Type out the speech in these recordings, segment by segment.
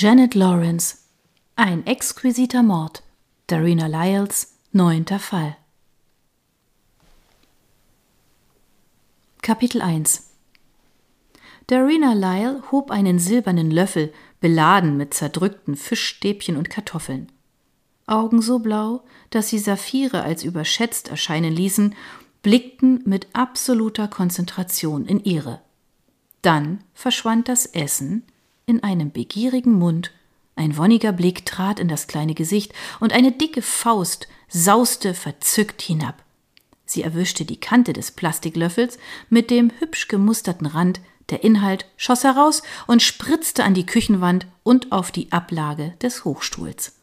Janet Lawrence. Ein exquisiter Mord. Darina Lyles. Neunter Fall. Kapitel 1 Darina Lyle hob einen silbernen Löffel, beladen mit zerdrückten Fischstäbchen und Kartoffeln. Augen so blau, dass sie Saphire als überschätzt erscheinen ließen, blickten mit absoluter Konzentration in ihre. Dann verschwand das Essen, in einem begierigen Mund, ein wonniger Blick trat in das kleine Gesicht, und eine dicke Faust sauste verzückt hinab. Sie erwischte die Kante des Plastiklöffels mit dem hübsch gemusterten Rand, der Inhalt schoss heraus und spritzte an die Küchenwand und auf die Ablage des Hochstuhls.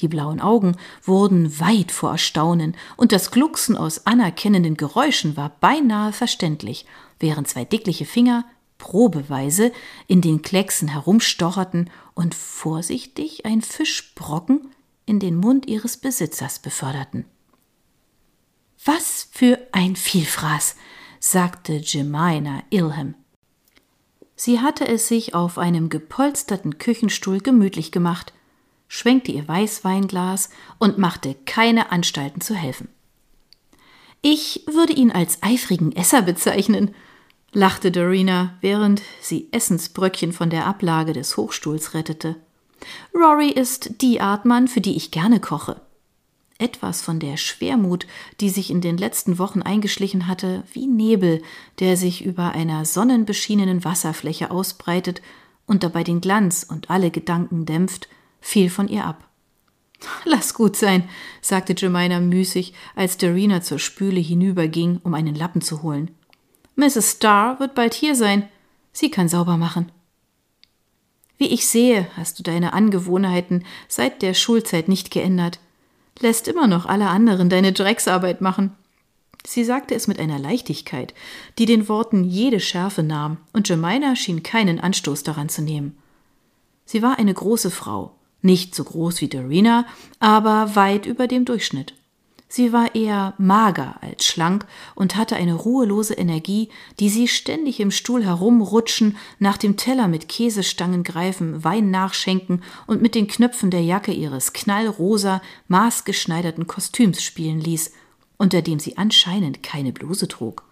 Die blauen Augen wurden weit vor Erstaunen, und das Glucksen aus anerkennenden Geräuschen war beinahe verständlich, während zwei dickliche Finger probeweise in den Klecksen herumstocherten und vorsichtig ein Fischbrocken in den Mund ihres Besitzers beförderten. Was für ein Vielfraß, sagte Jemina Ilham. Sie hatte es sich auf einem gepolsterten Küchenstuhl gemütlich gemacht, schwenkte ihr Weißweinglas und machte keine Anstalten zu helfen. Ich würde ihn als eifrigen Esser bezeichnen, lachte Dorina, während sie Essensbröckchen von der Ablage des Hochstuhls rettete. Rory ist die Art Mann, für die ich gerne koche. Etwas von der Schwermut, die sich in den letzten Wochen eingeschlichen hatte, wie Nebel, der sich über einer sonnenbeschienenen Wasserfläche ausbreitet und dabei den Glanz und alle Gedanken dämpft, fiel von ihr ab. Lass gut sein, sagte Jemina müßig, als Dorina zur Spüle hinüberging, um einen Lappen zu holen. Mrs. Starr wird bald hier sein. Sie kann sauber machen. Wie ich sehe, hast du deine Angewohnheiten seit der Schulzeit nicht geändert. Lässt immer noch alle anderen deine Drecksarbeit machen. Sie sagte es mit einer Leichtigkeit, die den Worten jede Schärfe nahm, und Jemina schien keinen Anstoß daran zu nehmen. Sie war eine große Frau, nicht so groß wie Dorina, aber weit über dem Durchschnitt. Sie war eher mager als schlank und hatte eine ruhelose Energie, die sie ständig im Stuhl herumrutschen, nach dem Teller mit Käsestangen greifen, Wein nachschenken und mit den Knöpfen der Jacke ihres knallrosa, maßgeschneiderten Kostüms spielen ließ, unter dem sie anscheinend keine Bluse trug.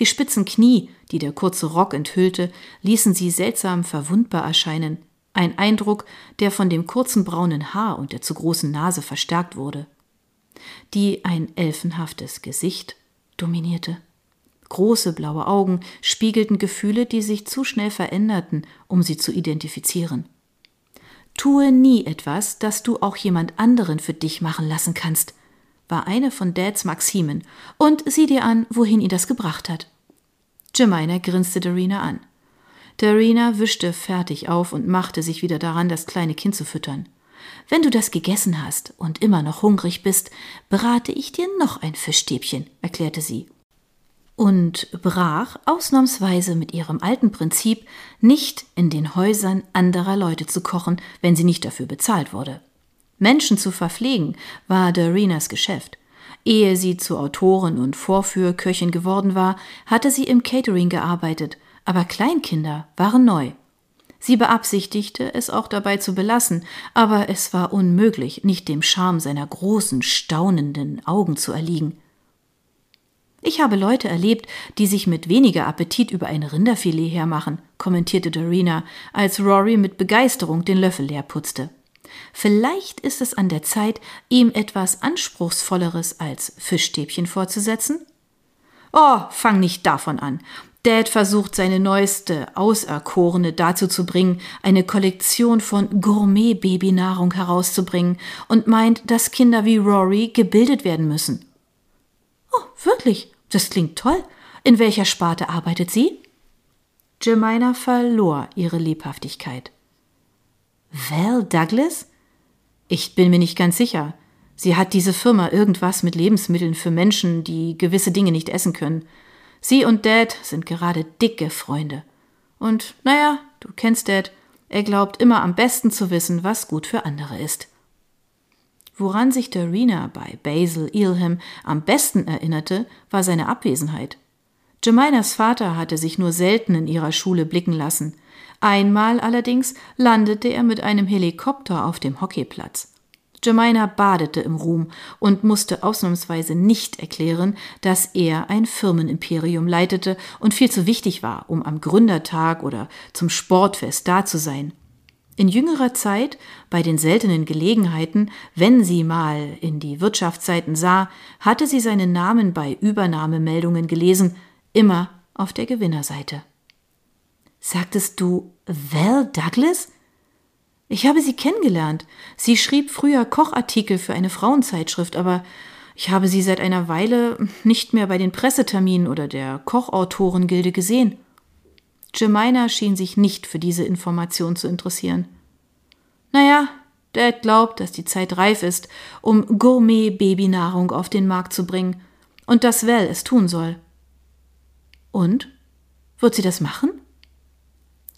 Die spitzen Knie, die der kurze Rock enthüllte, ließen sie seltsam verwundbar erscheinen, ein Eindruck, der von dem kurzen braunen Haar und der zu großen Nase verstärkt wurde die ein elfenhaftes Gesicht dominierte. Große blaue Augen spiegelten Gefühle, die sich zu schnell veränderten, um sie zu identifizieren. Tue nie etwas, das du auch jemand anderen für dich machen lassen kannst, war eine von Dads Maximen, und sieh dir an, wohin ihn das gebracht hat. Jemina grinste Darina an. Darina wischte fertig auf und machte sich wieder daran, das kleine Kind zu füttern. Wenn du das gegessen hast und immer noch hungrig bist, berate ich dir noch ein Fischstäbchen, erklärte sie. Und brach ausnahmsweise mit ihrem alten Prinzip, nicht in den Häusern anderer Leute zu kochen, wenn sie nicht dafür bezahlt wurde. Menschen zu verpflegen war Dorinas Geschäft. Ehe sie zur Autorin und Vorführköchin geworden war, hatte sie im Catering gearbeitet, aber Kleinkinder waren neu. Sie beabsichtigte, es auch dabei zu belassen, aber es war unmöglich, nicht dem Charme seiner großen, staunenden Augen zu erliegen. Ich habe Leute erlebt, die sich mit weniger Appetit über ein Rinderfilet hermachen, kommentierte Dorina, als Rory mit Begeisterung den Löffel leer putzte. Vielleicht ist es an der Zeit, ihm etwas Anspruchsvolleres als Fischstäbchen vorzusetzen? Oh, fang nicht davon an. Dad versucht seine neueste Auserkorene dazu zu bringen, eine Kollektion von Gourmet-Babynahrung herauszubringen und meint, dass Kinder wie Rory gebildet werden müssen. Oh, wirklich? Das klingt toll. In welcher Sparte arbeitet sie? Jemina verlor ihre Lebhaftigkeit. Val Douglas? Ich bin mir nicht ganz sicher. Sie hat diese Firma irgendwas mit Lebensmitteln für Menschen, die gewisse Dinge nicht essen können. Sie und Dad sind gerade dicke Freunde. Und naja, du kennst Dad, er glaubt immer am besten zu wissen, was gut für andere ist. Woran sich Darina bei Basil Ilham am besten erinnerte, war seine Abwesenheit. Jeminas Vater hatte sich nur selten in ihrer Schule blicken lassen, Einmal allerdings landete er mit einem Helikopter auf dem Hockeyplatz. Jemina badete im Ruhm und musste ausnahmsweise nicht erklären, dass er ein Firmenimperium leitete und viel zu wichtig war, um am Gründertag oder zum Sportfest da zu sein. In jüngerer Zeit, bei den seltenen Gelegenheiten, wenn sie mal in die Wirtschaftsseiten sah, hatte sie seinen Namen bei Übernahmemeldungen gelesen, immer auf der Gewinnerseite. Sagtest du Val Douglas? Ich habe sie kennengelernt. Sie schrieb früher Kochartikel für eine Frauenzeitschrift, aber ich habe sie seit einer Weile nicht mehr bei den Presseterminen oder der Kochautorengilde gesehen. Jemina schien sich nicht für diese Information zu interessieren. Naja, Dad glaubt, dass die Zeit reif ist, um Gourmet-Babynahrung auf den Markt zu bringen und dass Val es tun soll. Und? Wird sie das machen?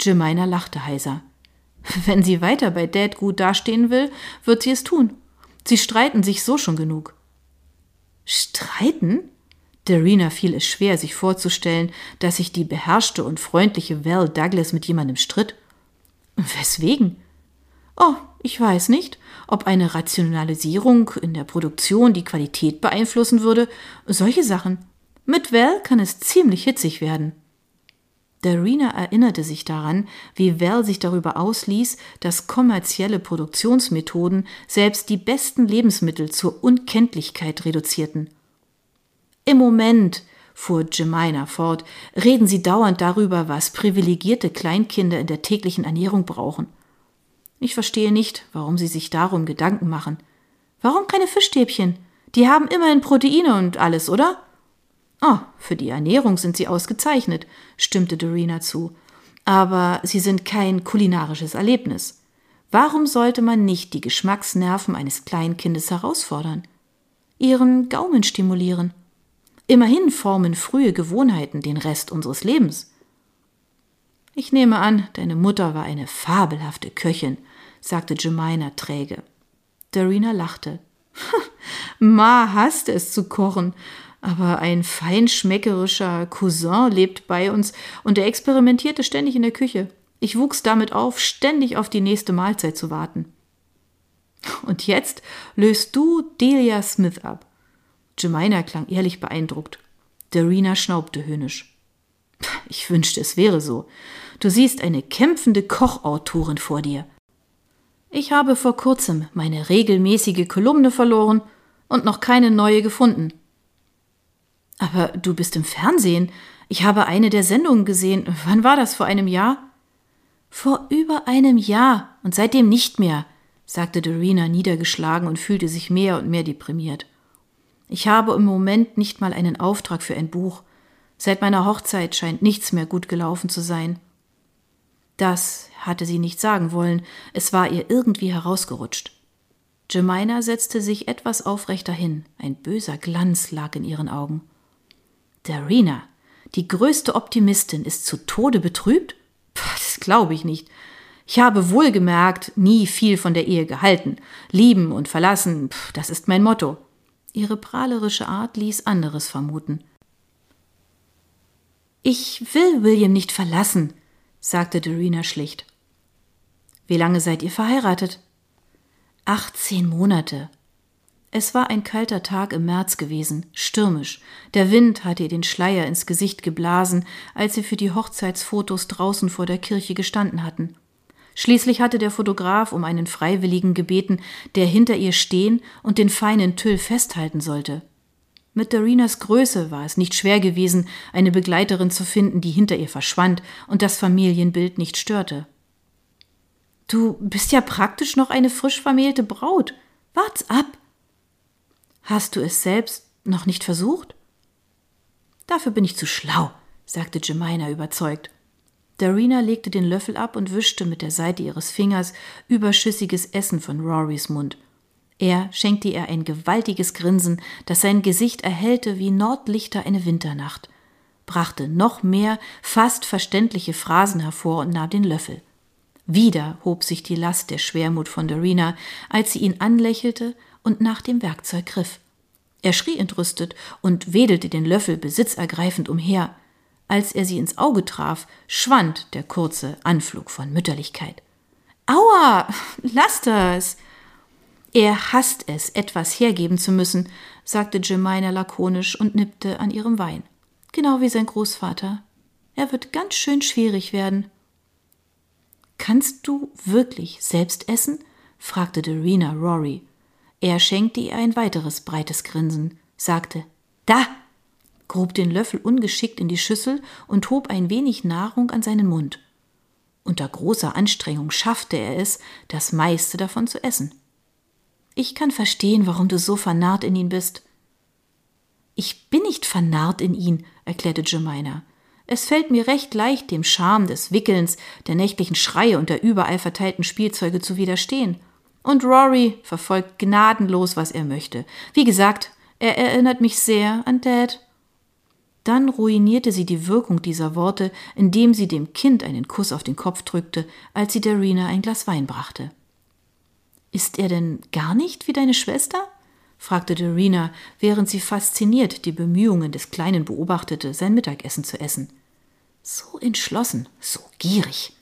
Jemina lachte heiser. Wenn sie weiter bei Dad gut dastehen will, wird sie es tun. Sie streiten sich so schon genug. Streiten? Darina fiel es schwer, sich vorzustellen, dass sich die beherrschte und freundliche Val Douglas mit jemandem stritt. Weswegen? Oh, ich weiß nicht, ob eine Rationalisierung in der Produktion die Qualität beeinflussen würde. Solche Sachen. Mit Val kann es ziemlich hitzig werden. Darina erinnerte sich daran, wie Val sich darüber ausließ, dass kommerzielle Produktionsmethoden selbst die besten Lebensmittel zur Unkenntlichkeit reduzierten. Im Moment, fuhr Jemina fort, reden sie dauernd darüber, was privilegierte Kleinkinder in der täglichen Ernährung brauchen. Ich verstehe nicht, warum sie sich darum Gedanken machen. Warum keine Fischstäbchen? Die haben immerhin Proteine und alles, oder? Oh, für die Ernährung sind sie ausgezeichnet, stimmte Dorina zu. Aber sie sind kein kulinarisches Erlebnis. Warum sollte man nicht die Geschmacksnerven eines Kleinkindes herausfordern? Ihren Gaumen stimulieren? Immerhin formen frühe Gewohnheiten den Rest unseres Lebens. Ich nehme an, deine Mutter war eine fabelhafte Köchin, sagte Jemina träge. Darina lachte. Ma hasste es zu kochen, aber ein feinschmeckerischer Cousin lebt bei uns und er experimentierte ständig in der Küche. Ich wuchs damit auf, ständig auf die nächste Mahlzeit zu warten. Und jetzt löst du Delia Smith ab. Jemina klang ehrlich beeindruckt. Darina schnaubte höhnisch. Ich wünschte, es wäre so. Du siehst eine kämpfende Kochautorin vor dir. Ich habe vor kurzem meine regelmäßige Kolumne verloren und noch keine neue gefunden. Aber du bist im Fernsehen. Ich habe eine der Sendungen gesehen. Wann war das? Vor einem Jahr? Vor über einem Jahr und seitdem nicht mehr, sagte Dorina niedergeschlagen und fühlte sich mehr und mehr deprimiert. Ich habe im Moment nicht mal einen Auftrag für ein Buch. Seit meiner Hochzeit scheint nichts mehr gut gelaufen zu sein. Das hatte sie nicht sagen wollen, es war ihr irgendwie herausgerutscht. Jemina setzte sich etwas aufrechter hin, ein böser Glanz lag in ihren Augen. Darina, die größte Optimistin, ist zu Tode betrübt? Puh, das glaube ich nicht. Ich habe wohlgemerkt nie viel von der Ehe gehalten. Lieben und verlassen, pff, das ist mein Motto. Ihre prahlerische Art ließ anderes vermuten. Ich will William nicht verlassen, sagte Dorina schlicht. Wie lange seid ihr verheiratet? Achtzehn Monate. Es war ein kalter Tag im März gewesen, stürmisch. Der Wind hatte ihr den Schleier ins Gesicht geblasen, als sie für die Hochzeitsfotos draußen vor der Kirche gestanden hatten. Schließlich hatte der Fotograf um einen Freiwilligen gebeten, der hinter ihr stehen und den feinen Tüll festhalten sollte. Mit Darinas Größe war es nicht schwer gewesen, eine Begleiterin zu finden, die hinter ihr verschwand und das Familienbild nicht störte. Du bist ja praktisch noch eine frisch vermählte Braut. Wart's ab. Hast du es selbst noch nicht versucht? Dafür bin ich zu schlau, sagte Jemina überzeugt. Darina legte den Löffel ab und wischte mit der Seite ihres Fingers überschüssiges Essen von Rorys Mund. Er schenkte ihr ein gewaltiges Grinsen, das sein Gesicht erhellte wie Nordlichter eine Winternacht, brachte noch mehr fast verständliche Phrasen hervor und nahm den Löffel. Wieder hob sich die Last der Schwermut von Darina, als sie ihn anlächelte und nach dem Werkzeug griff. Er schrie entrüstet und wedelte den Löffel besitzergreifend umher. Als er sie ins Auge traf, schwand der kurze Anflug von Mütterlichkeit. Aua, lass das! Er hasst es, etwas hergeben zu müssen, sagte Jemina lakonisch und nippte an ihrem Wein. Genau wie sein Großvater. Er wird ganz schön schwierig werden. Kannst du wirklich selbst essen? fragte Dorina Rory. Er schenkte ihr ein weiteres breites Grinsen, sagte Da, grub den Löffel ungeschickt in die Schüssel und hob ein wenig Nahrung an seinen Mund. Unter großer Anstrengung schaffte er es, das meiste davon zu essen. Ich kann verstehen, warum du so vernarrt in ihn bist. Ich bin nicht vernarrt in ihn, erklärte Jemina. Es fällt mir recht leicht, dem Charme des Wickelns, der nächtlichen Schreie und der überall verteilten Spielzeuge zu widerstehen. Und Rory verfolgt gnadenlos, was er möchte. Wie gesagt, er erinnert mich sehr an Dad. Dann ruinierte sie die Wirkung dieser Worte, indem sie dem Kind einen Kuss auf den Kopf drückte, als sie Darina ein Glas Wein brachte. Ist er denn gar nicht wie deine Schwester? Fragte Darina, während sie fasziniert die Bemühungen des Kleinen beobachtete, sein Mittagessen zu essen. So entschlossen, so gierig.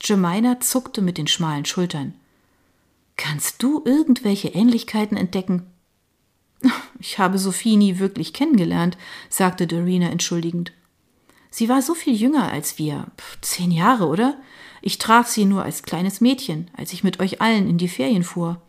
Jemina zuckte mit den schmalen Schultern. Kannst du irgendwelche Ähnlichkeiten entdecken? Ich habe Sophie nie wirklich kennengelernt, sagte Dorina entschuldigend. Sie war so viel jünger als wir. Zehn Jahre, oder? Ich traf sie nur als kleines Mädchen, als ich mit euch allen in die Ferien fuhr.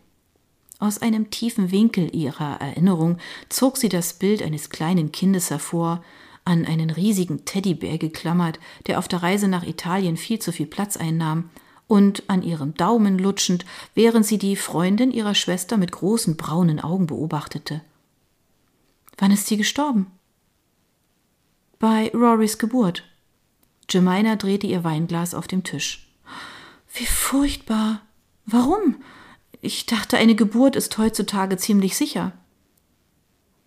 Aus einem tiefen Winkel ihrer Erinnerung zog sie das Bild eines kleinen Kindes hervor, an einen riesigen Teddybär geklammert, der auf der Reise nach Italien viel zu viel Platz einnahm, und an ihrem Daumen lutschend, während sie die Freundin ihrer Schwester mit großen braunen Augen beobachtete. Wann ist sie gestorben? Bei Rorys Geburt. Jemina drehte ihr Weinglas auf dem Tisch. Wie furchtbar. Warum? Ich dachte, eine Geburt ist heutzutage ziemlich sicher.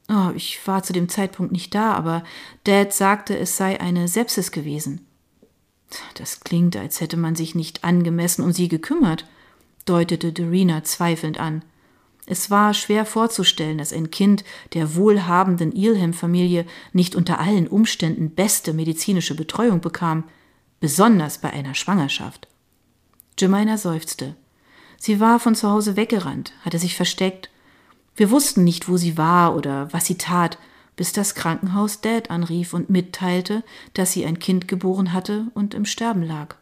Oh, ich war zu dem Zeitpunkt nicht da, aber Dad sagte, es sei eine Sepsis gewesen. Das klingt, als hätte man sich nicht angemessen um sie gekümmert, deutete Dorina zweifelnd an. Es war schwer vorzustellen, dass ein Kind der wohlhabenden Ilham-Familie nicht unter allen Umständen beste medizinische Betreuung bekam, besonders bei einer Schwangerschaft. Jemina seufzte. Sie war von zu Hause weggerannt, hatte sich versteckt. Wir wussten nicht, wo sie war oder was sie tat, bis das Krankenhaus Dad anrief und mitteilte, dass sie ein Kind geboren hatte und im Sterben lag.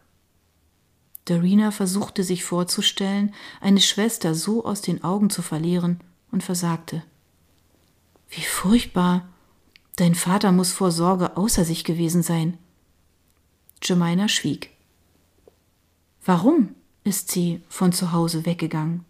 Darina versuchte sich vorzustellen, eine Schwester so aus den Augen zu verlieren und versagte. Wie furchtbar. Dein Vater muss vor Sorge außer sich gewesen sein. Jemina schwieg. Warum ist sie von zu Hause weggegangen?